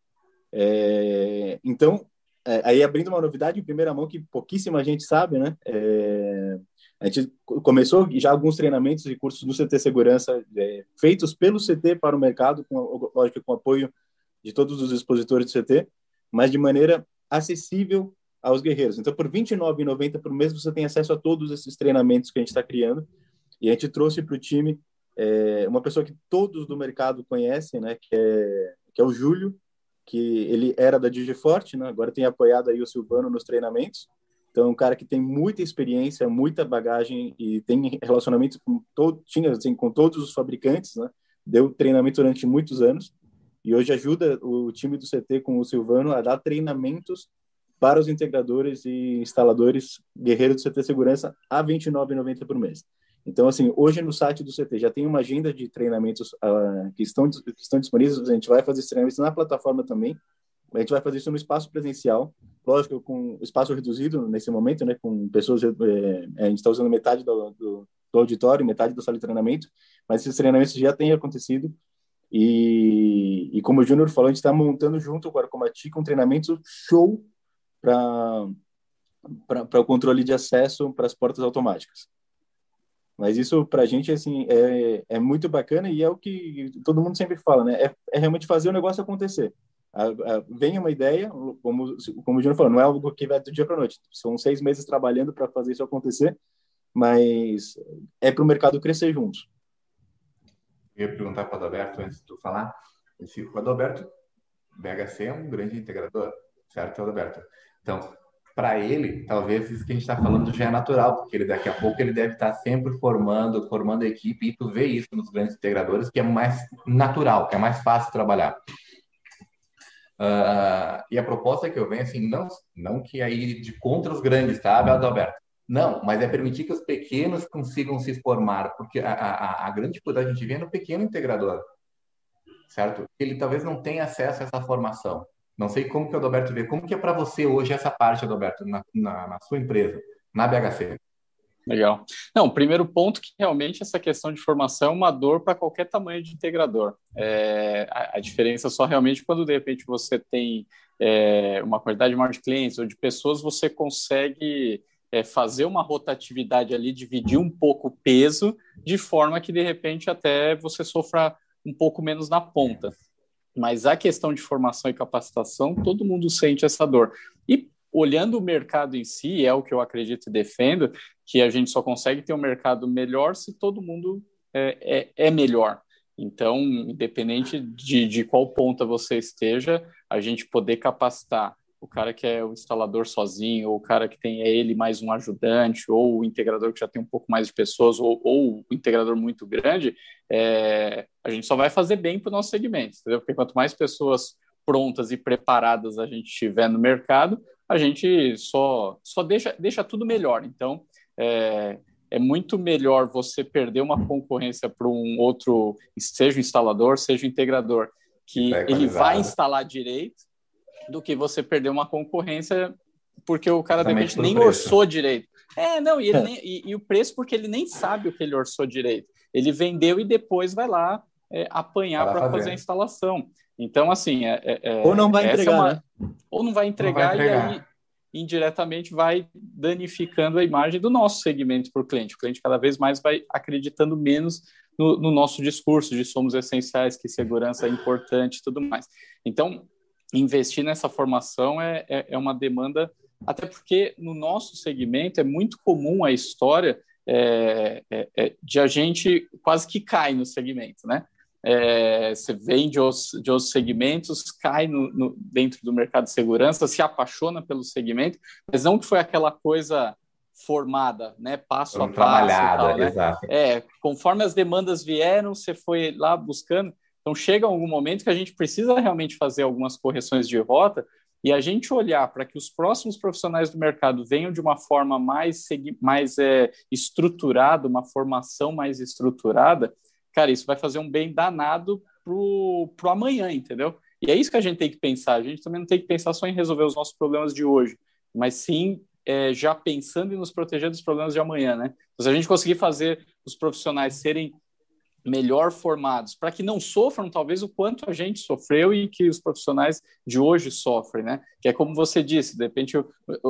É, então, é, aí abrindo uma novidade em primeira mão que pouquíssima gente sabe, né? É, a gente começou já alguns treinamentos e cursos do CT Segurança é, feitos pelo CT para o mercado, com, lógico, com apoio de todos os expositores do CT, mas de maneira acessível aos guerreiros. Então, por R$ 29,90 por mês, você tem acesso a todos esses treinamentos que a gente está criando. E a gente trouxe para o time é, uma pessoa que todos do mercado conhecem, né? Que é, que é o Júlio, que ele era da Digiforte, né? agora tem apoiado aí o Silvano nos treinamentos. Então, é um cara que tem muita experiência, muita bagagem e tem relacionamento com todo, tinha assim, com todos os fabricantes, né? Deu treinamento durante muitos anos e hoje ajuda o time do CT com o Silvano a dar treinamentos para os integradores e instaladores guerreiros do CT Segurança a R$ 29,90 por mês. Então, assim, hoje no site do CT já tem uma agenda de treinamentos uh, que, estão, que estão disponíveis. A gente vai fazer esses treinamentos na plataforma também. A gente vai fazer isso no espaço presencial, lógico, com espaço reduzido nesse momento, né? Com pessoas, é, a gente está usando metade do, do, do, auditório, metade da sala de treinamento, mas esses treinamentos já têm acontecido. E, e como o Júnior falou, a gente está montando junto com a Arcomatic um treinamento show para o controle de acesso para as portas automáticas. Mas isso, para a gente, assim, é, é muito bacana e é o que todo mundo sempre fala, né? É, é realmente fazer o negócio acontecer. A, a, vem uma ideia, como, como o Júnior falou, não é algo que vai do dia para noite. São seis meses trabalhando para fazer isso acontecer, mas é para o mercado crescer juntos. Eu ia perguntar para o Adalberto antes de tu falar. O Adalberto, BHC é um grande integrador, certo, Adalberto? Então, para ele, talvez isso que a gente está falando já é natural, porque ele daqui a pouco ele deve estar tá sempre formando, formando equipe, e tu vê isso nos grandes integradores, que é mais natural, que é mais fácil trabalhar. Uh, e a proposta que eu venho, assim, não, não que aí de contra os grandes, tá, Alberto? Não, mas é permitir que os pequenos consigam se formar, porque a, a, a grande dificuldade a gente vê no pequeno integrador, certo? Ele talvez não tenha acesso a essa formação. Não sei como que o Adalberto vê. Como que é para você hoje essa parte, Adalberto, na, na, na sua empresa, na BHC? Legal. Não, primeiro ponto que realmente essa questão de formação é uma dor para qualquer tamanho de integrador. É, a, a, diferença só realmente quando de repente você tem é, uma quantidade maior de clientes ou de pessoas, você consegue é, fazer uma rotatividade ali, dividir um pouco o peso, de forma que de repente até você sofra um pouco menos na ponta. Mas a questão de formação e capacitação, todo mundo sente essa dor. E olhando o mercado em si, é o que eu acredito e defendo, que a gente só consegue ter um mercado melhor se todo mundo é, é, é melhor. Então, independente de, de qual ponta você esteja, a gente poder capacitar o cara que é o instalador sozinho, ou o cara que tem é ele mais um ajudante, ou o integrador que já tem um pouco mais de pessoas, ou, ou o integrador muito grande, é, a gente só vai fazer bem para o nosso segmento, entendeu? Porque quanto mais pessoas prontas e preparadas a gente tiver no mercado, a gente só, só deixa, deixa tudo melhor. Então, é, é muito melhor você perder uma concorrência para um outro, seja o instalador, seja o integrador, que é ele vai instalar direito, do que você perder uma concorrência porque o cara de repente nem preço. orçou direito. É, não, e, é. Nem, e, e, o preço porque ele nem sabe o que ele orçou direito. Ele vendeu e depois vai lá é, apanhar para fazer a instalação. Então, assim, é, é, é ou não vai entregar, é uma, né? ou não vai entregar, não vai entregar. e aí indiretamente vai danificando a imagem do nosso segmento para o cliente. O cliente cada vez mais vai acreditando menos no, no, nosso discurso de somos essenciais, que segurança é importante e tudo mais. Então, investir nessa formação é, é, é, uma demanda, até porque no nosso segmento é muito comum a história é, é, é de a gente quase que cai no segmento, né? É, você vem de outros, de outros segmentos, cai no, no, dentro do mercado de segurança, se apaixona pelo segmento, mas não que foi aquela coisa formada, né, passo a passo. Tal, né? exato. É, conforme as demandas vieram, você foi lá buscando. Então, chega algum momento que a gente precisa realmente fazer algumas correções de rota e a gente olhar para que os próximos profissionais do mercado venham de uma forma mais, mais é, estruturada, uma formação mais estruturada, cara, isso vai fazer um bem danado pro, pro amanhã, entendeu? E é isso que a gente tem que pensar. A gente também não tem que pensar só em resolver os nossos problemas de hoje, mas sim é, já pensando em nos proteger dos problemas de amanhã, né? Então, se a gente conseguir fazer os profissionais serem melhor formados, para que não sofram talvez o quanto a gente sofreu e que os profissionais de hoje sofrem, né? Que é como você disse, de repente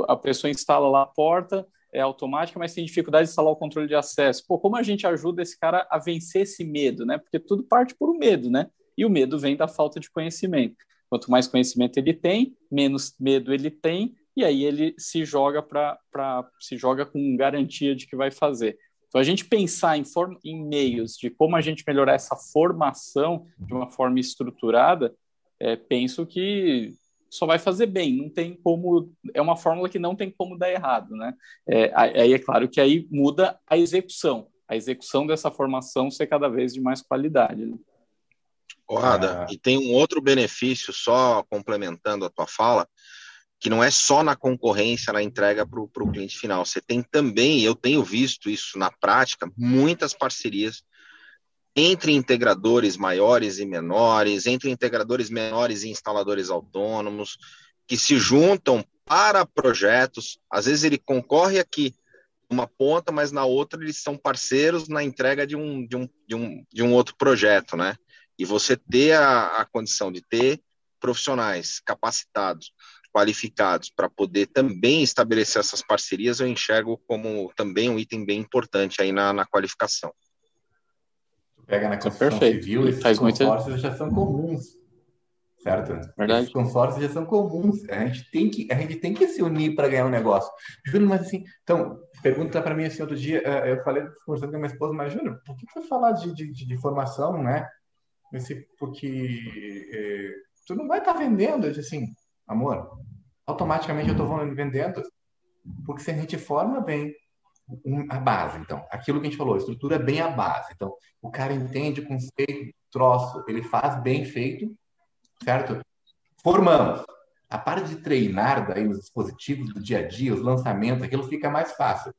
a pessoa instala lá a porta, é automática, mas tem dificuldade de instalar o controle de acesso. Pô, como a gente ajuda esse cara a vencer esse medo, né? Porque tudo parte por um medo, né? E o medo vem da falta de conhecimento. Quanto mais conhecimento ele tem, menos medo ele tem, e aí ele se joga para se joga com garantia de que vai fazer. Então, a gente pensar em, form, em meios de como a gente melhorar essa formação de uma forma estruturada, é, penso que só vai fazer bem, não tem como, é uma fórmula que não tem como dar errado, né? É, aí é claro que aí muda a execução, a execução dessa formação ser cada vez de mais qualidade. Né? Ah. e tem um outro benefício, só complementando a tua fala, que não é só na concorrência, na entrega para o cliente final. Você tem também, eu tenho visto isso na prática, muitas parcerias entre integradores maiores e menores, entre integradores menores e instaladores autônomos, que se juntam para projetos. Às vezes ele concorre aqui uma ponta, mas na outra eles são parceiros na entrega de um, de um, de um, de um outro projeto, né? E você ter a, a condição de ter profissionais capacitados qualificados para poder também estabelecer essas parcerias, eu enxergo como também um item bem importante aí na, na qualificação. Pega na construção Perfeito. civil, esses Faz consórcios muito... já são comuns, certo? Verdade. Esses consórcios já são comuns. A gente tem que, a gente tem que se unir para ganhar um negócio. Júnior, mas assim, então, pergunta para mim assim, outro dia, eh, eu falei, conversando com a minha esposa, mas Júnior, por que foi falar de, de, de, formação, né? Esse, porque eh, tu não vai estar tá vendendo, eu disse assim, amor, automaticamente eu estou vendendo, porque se a gente forma bem a base, então, aquilo que a gente falou, estrutura é bem a base. Então, o cara entende o conceito, troço, ele faz bem feito, certo? Formamos. A parte de treinar daí os dispositivos do dia a dia, os lançamentos, aquilo fica mais fácil.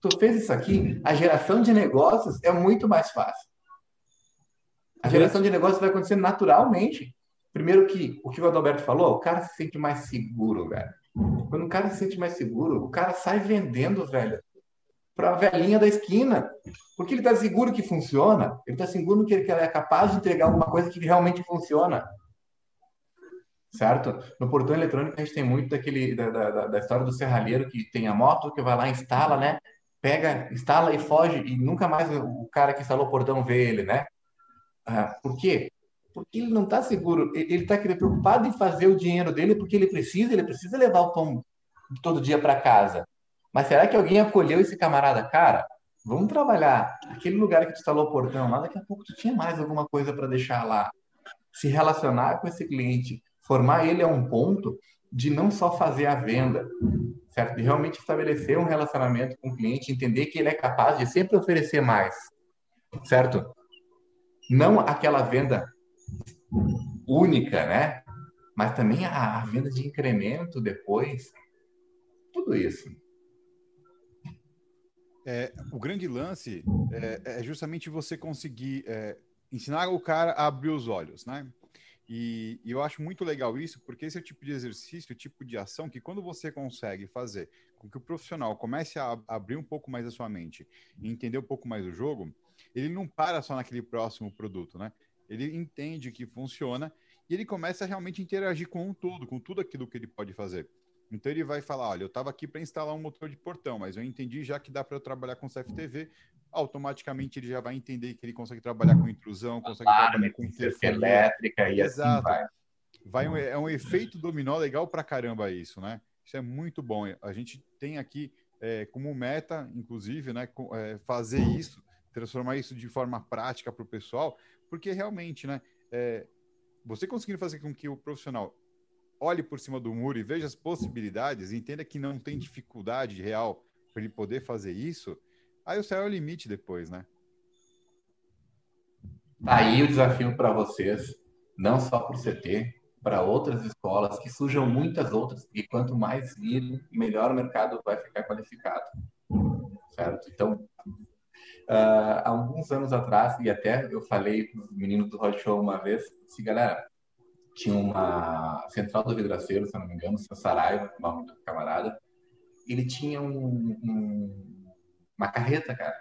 Tu fez isso aqui, a geração de negócios é muito mais fácil. A geração de negócios vai acontecer naturalmente Primeiro que o que o Adalberto falou, o cara se sente mais seguro, velho. Quando o cara se sente mais seguro, o cara sai vendendo, velho, para a velhinha da esquina. Porque ele está seguro que funciona, ele está seguro que ele é capaz de entregar alguma coisa que realmente funciona. Certo? No portão eletrônico a gente tem muito daquele, da, da, da história do serralheiro que tem a moto, que vai lá, instala, né? Pega, instala e foge, e nunca mais o cara que instalou o portão vê ele, né? Ah, por quê? Porque ele não está seguro, ele está preocupado em fazer o dinheiro dele porque ele precisa, ele precisa levar o pão todo dia para casa. Mas será que alguém acolheu esse camarada? Cara, vamos trabalhar. Aquele lugar que tu instalou o portão lá, daqui a pouco tu tinha mais alguma coisa para deixar lá. Se relacionar com esse cliente, formar ele a um ponto de não só fazer a venda, certo? De realmente estabelecer um relacionamento com o cliente, entender que ele é capaz de sempre oferecer mais, certo? Não aquela venda única, né? Mas também a, a venda de incremento depois, tudo isso. É, o grande lance é, é, justamente você conseguir é, ensinar o cara a abrir os olhos, né? E, e, eu acho muito legal isso, porque esse é o tipo de exercício, o tipo de ação que quando você consegue fazer com que o profissional comece a abrir um pouco mais a sua mente e entender um pouco mais o jogo, ele não para só naquele próximo produto, né? Ele entende que funciona e ele começa a realmente interagir com um todo, com tudo aquilo que ele pode fazer. Então ele vai falar, olha, eu estava aqui para instalar um motor de portão, mas eu entendi já que dá para eu trabalhar com CFTV, automaticamente ele já vai entender que ele consegue trabalhar com intrusão, consegue trabalhar com cerca elétrica e assim Exato. assim vai. vai é um efeito dominó legal para caramba isso, né? Isso é muito bom. A gente tem aqui é, como meta, inclusive, né, é, fazer isso, transformar isso de forma prática para o pessoal, porque realmente, né, é, você conseguindo fazer com que o profissional olhe por cima do muro e veja as possibilidades, entenda que não tem dificuldade real para ele poder fazer isso, aí o céu é o limite depois, né? Tá aí o desafio para vocês, não só para o CT, para outras escolas, que surjam muitas outras, e quanto mais vir, melhor o mercado vai ficar qualificado. Certo? Então, Uh, há alguns anos atrás, e até eu falei para os meninos do Hot Show uma vez, se galera, tinha uma central do vidraceiro, se não me engano, o Saraiva, do camarada, ele tinha um, um, uma carreta, cara,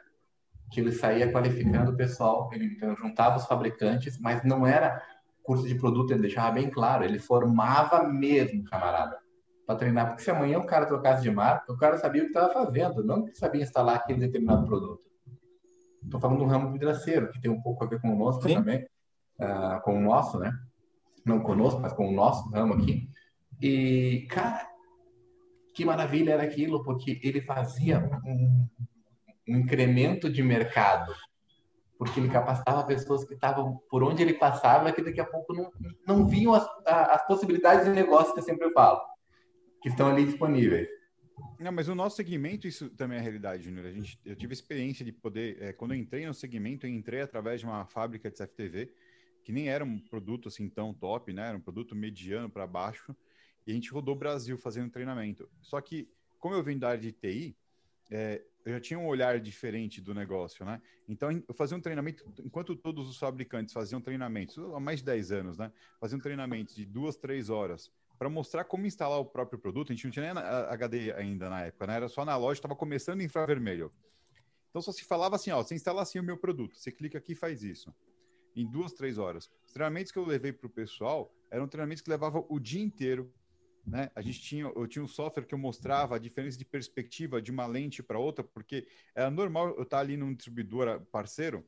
que ele saía qualificando o pessoal, ele então, juntava os fabricantes, mas não era curso de produto, ele deixava bem claro, ele formava mesmo, camarada, para treinar, porque se amanhã o cara trocasse de marca, o cara sabia o que estava fazendo, não que sabia instalar aquele determinado produto. Estou falando do ramo vidraceiro, que tem um pouco a ver com o nosso Sim. também, uh, com o nosso, né? Não conosco, mas com o nosso ramo aqui. E, cara, que maravilha era aquilo, porque ele fazia um, um incremento de mercado, porque ele capacitava pessoas que estavam por onde ele passava, que daqui a pouco não, não viam as, as possibilidades de negócio que eu sempre falo, que estão ali disponíveis. Não, mas o nosso segmento, isso também é realidade, Júnior. A gente, eu tive experiência de poder, é, quando eu entrei no segmento, eu entrei através de uma fábrica de CFTV, que nem era um produto assim tão top, né? Era um produto mediano para baixo, e a gente rodou o Brasil fazendo treinamento. Só que, como eu venho da área de TI, é, eu já tinha um olhar diferente do negócio, né? Então, eu fazia um treinamento, enquanto todos os fabricantes faziam treinamentos, há mais de 10 anos, né? Faziam treinamentos de duas, três horas para mostrar como instalar o próprio produto. A gente não tinha nem HD ainda na época, né? Era só na loja, estava começando em infravermelho. Então só se falava assim, ó, você instala assim o meu produto, você clica aqui e faz isso. Em duas, três horas. Os treinamentos que eu levei para o pessoal eram treinamentos que levavam o dia inteiro. Né? A gente tinha, eu tinha um software que eu mostrava a diferença de perspectiva de uma lente para outra, porque era normal eu estar ali num distribuidor parceiro,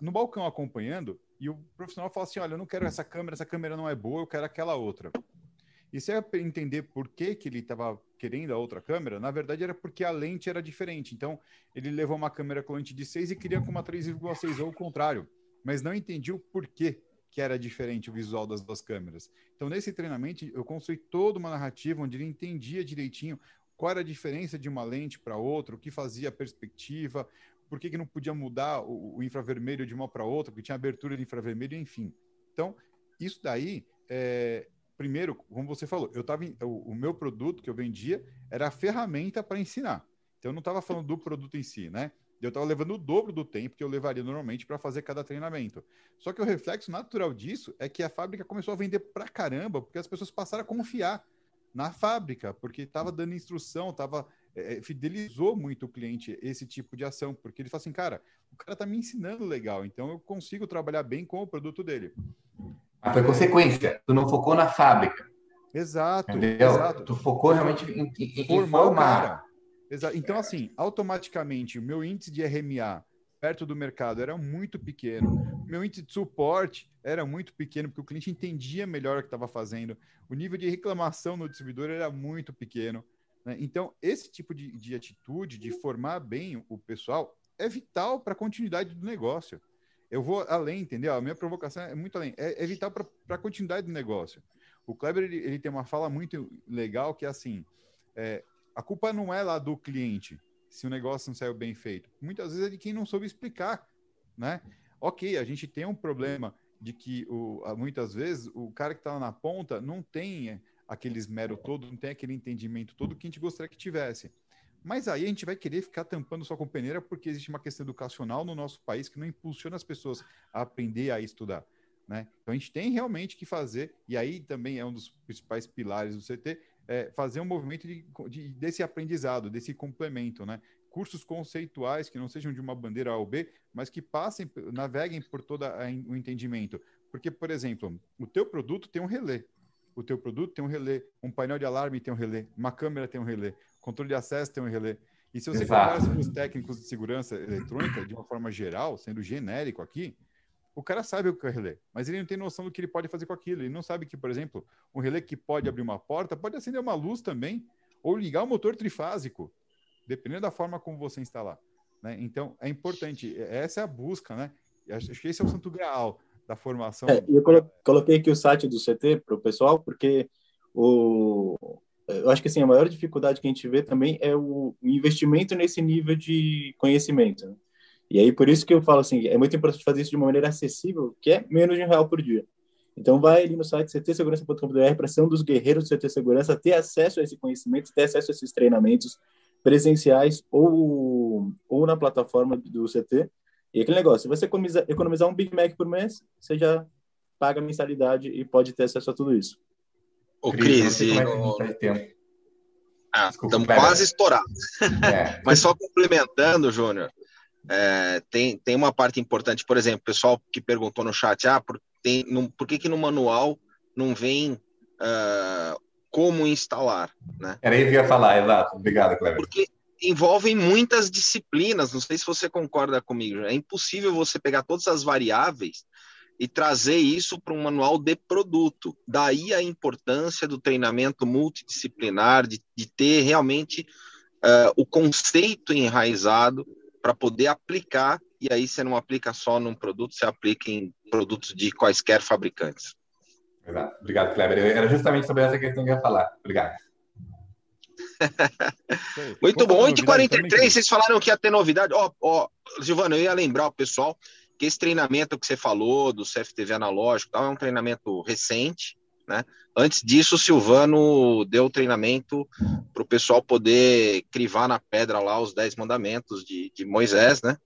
no balcão acompanhando, e o profissional fala assim: olha, eu não quero essa câmera, essa câmera não é boa, eu quero aquela outra. E se é entender por que, que ele estava querendo a outra câmera, na verdade era porque a lente era diferente. Então, ele levou uma câmera com lente de 6 e queria com uma 3,6 ou o contrário, mas não entendia o porquê que era diferente o visual das duas câmeras. Então, nesse treinamento, eu construí toda uma narrativa onde ele entendia direitinho qual era a diferença de uma lente para outra, o que fazia a perspectiva, por que, que não podia mudar o, o infravermelho de uma para outra, porque tinha abertura de infravermelho, enfim. Então, isso daí é, primeiro, como você falou, eu tava, o, o meu produto que eu vendia era a ferramenta para ensinar. Então, eu não estava falando do produto em si, né? Eu estava levando o dobro do tempo que eu levaria normalmente para fazer cada treinamento. Só que o reflexo natural disso é que a fábrica começou a vender pra caramba, porque as pessoas passaram a confiar na fábrica, porque estava dando instrução, tava, é, fidelizou muito o cliente esse tipo de ação, porque ele fala assim, cara, o cara está me ensinando legal, então eu consigo trabalhar bem com o produto dele. Ah, foi consequência, tu não focou na fábrica. Exato, Entendeu? exato. Tu focou realmente em, em, em Formar. Exa- Então, assim, automaticamente, o meu índice de RMA perto do mercado era muito pequeno. O meu índice de suporte era muito pequeno, porque o cliente entendia melhor o que estava fazendo. O nível de reclamação no distribuidor era muito pequeno. né? Então, esse tipo de, de atitude, de formar bem o pessoal, é vital para a continuidade do negócio. Eu vou além, entendeu? A minha provocação é muito além. É, é vital para a continuidade do negócio. O Kleber ele, ele tem uma fala muito legal que é assim: é, a culpa não é lá do cliente se o negócio não saiu bem feito. Muitas vezes é de quem não soube explicar, né? Ok, a gente tem um problema de que o, muitas vezes o cara que está na ponta não tem é, aquele esmero todo, não tem aquele entendimento todo que a gente gostaria que tivesse. Mas aí a gente vai querer ficar tampando só com peneira porque existe uma questão educacional no nosso país que não impulsiona as pessoas a aprender a estudar. Né? Então a gente tem realmente que fazer, e aí também é um dos principais pilares do CT, é fazer um movimento de, de- desse aprendizado, desse complemento, né? Cursos conceituais que não sejam de uma bandeira A ou B, mas que passem, naveguem por todo o entendimento. Porque, por exemplo, o teu produto tem um relé. O teu produto tem um relé, um painel de alarme tem um relé, uma câmera tem um relé, controle de acesso tem um relé. E se você conversa com os técnicos de segurança eletrônica de uma forma geral, sendo genérico aqui, o cara sabe o que é relé, mas ele não tem noção do que ele pode fazer com aquilo. Ele não sabe que, por exemplo, um relé que pode abrir uma porta pode acender uma luz também, ou ligar o motor trifásico, dependendo da forma como você instalar. Né? Então, é importante. Essa é a busca, né? Acho que esse é o santo graal da formação. É, eu colo- coloquei aqui o site do CT para o pessoal, porque o, eu acho que assim, a maior dificuldade que a gente vê também é o, investimento nesse nível de conhecimento. né? E aí, por isso que eu falo assim, é muito importante fazer isso de uma maneira acessível, que é menos de um real por dia. Então, vai ali no site ctsegurança.com.br para ser um dos guerreiros do CT Segurança, ter acesso a esse conhecimento, ter acesso a esses treinamentos presenciais ou, ou na plataforma do CT. E aquele negócio, se você economizar, economizar um Big Mac por mês, você já paga mensalidade e pode ter acesso a tudo isso. Ô, Cris, Cris, é no- tá ah, estamos quase estourados. É. Mas só complementando, Júnior, é, tem, tem uma parte importante, por exemplo, o pessoal que perguntou no chat, ah, por, tem, não, por que, que no manual não vem ah, como instalar, né? Era isso que eu ia falar, exato. Obrigado, Cleber. Porque envolvem muitas disciplinas, não sei se você concorda comigo, é impossível você pegar todas as variáveis e trazer isso para um manual de produto. Daí a importância do treinamento multidisciplinar, de, de ter realmente ah, o conceito enraizado para poder aplicar, e aí você não aplica só num produto, você aplica em produtos de quaisquer fabricantes. Exato. Obrigado, Kleber. Era justamente sobre essa questão que eu ia falar. Obrigado. Muito bom. Outra novidade 8h43, também, vocês falaram que ia ter novidade. Ó, ó, Giovana, eu ia lembrar o pessoal que esse treinamento que você falou do CFTV analógico tal, é um treinamento recente, né? Antes disso, o Silvano deu o treinamento para o pessoal poder crivar na pedra lá os 10 mandamentos de, de Moisés, né?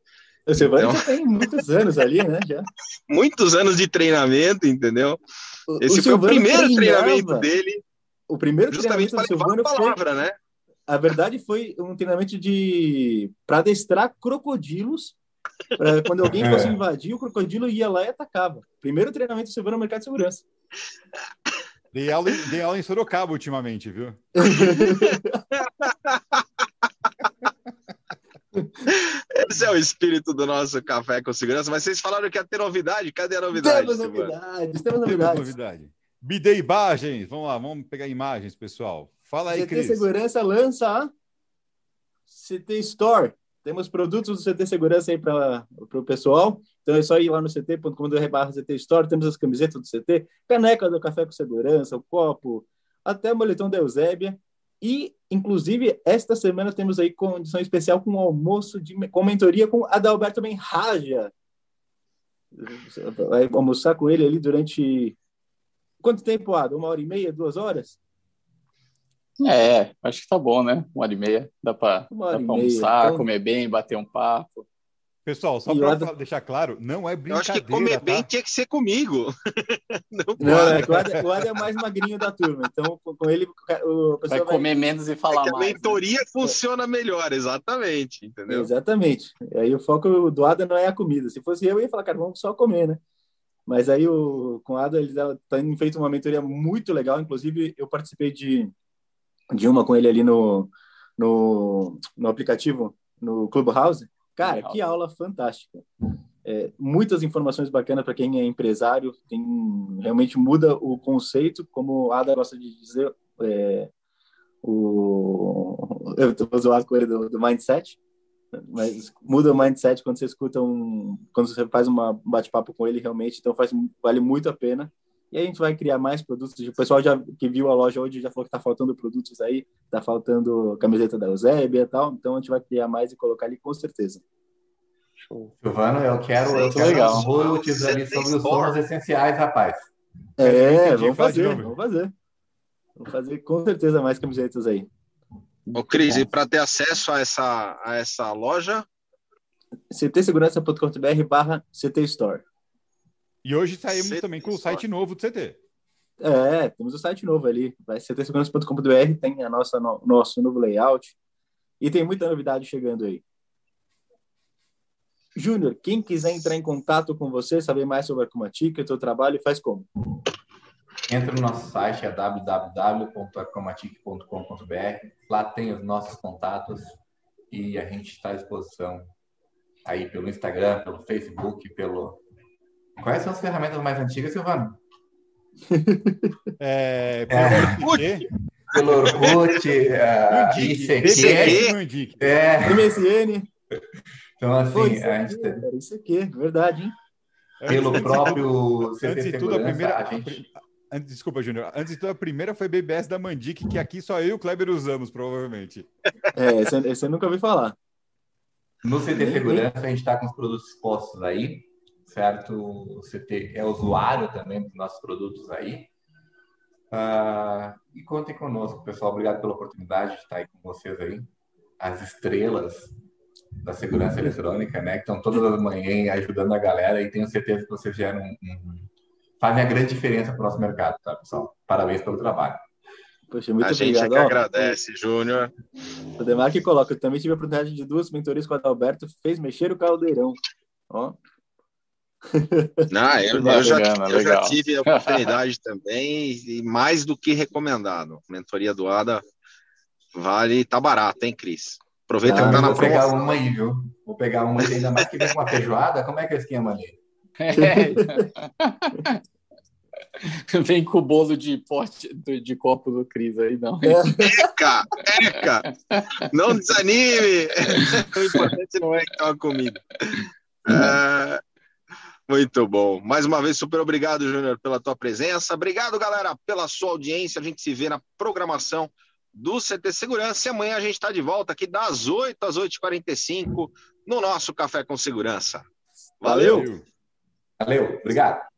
O Silvano Então- já tem muitos anos ali, né? Já. Muitos anos de treinamento, entendeu? O- Esse o foi o Silvano primeiro treinava- treinamento dele, O primeiro justamente treinamento para levar a Silvano foi, palavra, né? a verdade foi um treinamento de para adestrar crocodilos. Pra quando alguém fosse invadir, o crocodilo ia lá e atacava. Primeiro treinamento do Silvano no mercado de segurança. Dei aula, em- dei aula em Sorocaba ultimamente, viu? Esse é o espírito do nosso café com segurança. Mas vocês falaram que ia ter novidade. Cadê a novidade? Temos Silvano? novidades, temos Temos novidades. novidade. Bidei imagens. Vamos lá, vamos pegar imagens, pessoal. Fala aí, CT Cris. Segurança lança a CT Store. Temos produtos do CT Segurança aí para o pessoal. Então é só ir lá no ct.com.br CT Store. Temos as camisetas do CT, caneca do Café com Segurança, o copo, até o moletom da Eusébia. E, inclusive, esta semana temos aí condição especial com almoço de, com mentoria com Adalberto Benraja. Vai almoçar com ele ali durante. Quanto tempo, Ada? Uma hora e meia, duas horas? É, acho que tá bom, né? Uma hora e meia. Dá para almoçar, então... comer bem, bater um papo. Pessoal, só para deixar claro, não é brincadeira. Eu acho que comer tá? bem tinha que ser comigo. não, não é, o, Adam, o Adam é mais magrinho da turma, então com ele o vai comer vai... menos e falar é mais. A né? mentoria né? funciona melhor, exatamente, entendeu? Exatamente. Aí o foco do Adam não é a comida. Se fosse eu, eu ia falar, cara, vamos só comer, né? Mas aí o, com o Adam, ele tem feito uma mentoria muito legal. Inclusive, eu participei de, de uma com ele ali no, no, no aplicativo, no Clubhouse. Cara, Legal. que aula fantástica. É, muitas informações bacanas para quem é empresário, tem, realmente muda o conceito, como a Ada gosta de dizer, é, o, eu estou zoado com ele do, do, mindset, mas muda o mindset quando você escuta um, quando você faz um bate-papo com ele realmente, então faz, vale muito a pena. E a gente vai criar mais produtos. O pessoal já que viu a loja hoje já falou que está faltando produtos aí, está faltando camiseta da Eusébia e tal. Então a gente vai criar mais e colocar ali com certeza. Show. Silvano, eu quero, Sim, eu quero legal. royalties ali sobre os sons essenciais, rapaz. É, vamos fazer, vamos fazer. Vamos fazer com certeza mais camisetas aí. Ô, Cris, e para ter acesso a essa, a essa loja? ctsegurança.com.br barra CT Store. E hoje saímos CT também com o site novo do CT. É, temos o site novo ali. Vai ctsegurança.com.br, tem a nossa no, nosso novo layout. E tem muita novidade chegando aí. Júnior, quem quiser entrar em contato com você, saber mais sobre a Acromatic, o seu trabalho, faz como? Entra no nosso site, é. Lá tem os nossos contatos e a gente está à disposição aí pelo Instagram, pelo Facebook, pelo Quais são as ferramentas mais antigas, Silvano? É, pelo é. Pelo Orkut, uh, ICQ, é. MSN. Então, assim, Pô, a gente tem... Isso aqui, verdade, hein? Pelo próprio CT antes de tudo, a primeira... A gente... Desculpa, Júnior. Antes de tudo, a primeira foi BBS da Mandic, que aqui só eu e o Kleber usamos, provavelmente. É, esse, esse eu nunca ouvi falar. No CT Segurança, a gente está com os produtos expostos aí certo? Você ter, é usuário também dos nossos produtos aí. Uh, e contem conosco, pessoal. Obrigado pela oportunidade de estar aí com vocês aí. As estrelas da segurança eletrônica, né? Que estão todas as manhãs ajudando a galera e tenho certeza que vocês geram um, um, fazem a grande diferença para o nosso mercado, tá, pessoal? Parabéns pelo trabalho. Poxa, muito a gente obrigado. é que agradece, Júnior. O Demar que coloca, eu também tive a oportunidade de duas mentorias com o Adalberto, fez mexer o caldeirão. Ó, não, eu, eu, já, eu já, tive a oportunidade também e mais do que recomendado. Mentoria doada vale, tá barato, hein, Cris? Aproveita Não, que tá na Vou pegar uma aí, viu? Vou pegar uma ainda mais que vem com uma feijoada. Como é que é o esquema ali? É. Vem com o bolo de pote de copo do Cris aí, não. Eca! Eca! Não desanime! O importante não é que tá comida. Uh, muito bom. Mais uma vez, super obrigado, Júnior, pela tua presença. Obrigado, galera, pela sua audiência. A gente se vê na programação do CT Segurança. E amanhã a gente está de volta aqui das 8 às 8h45 no nosso Café com Segurança. Valeu! Valeu, obrigado.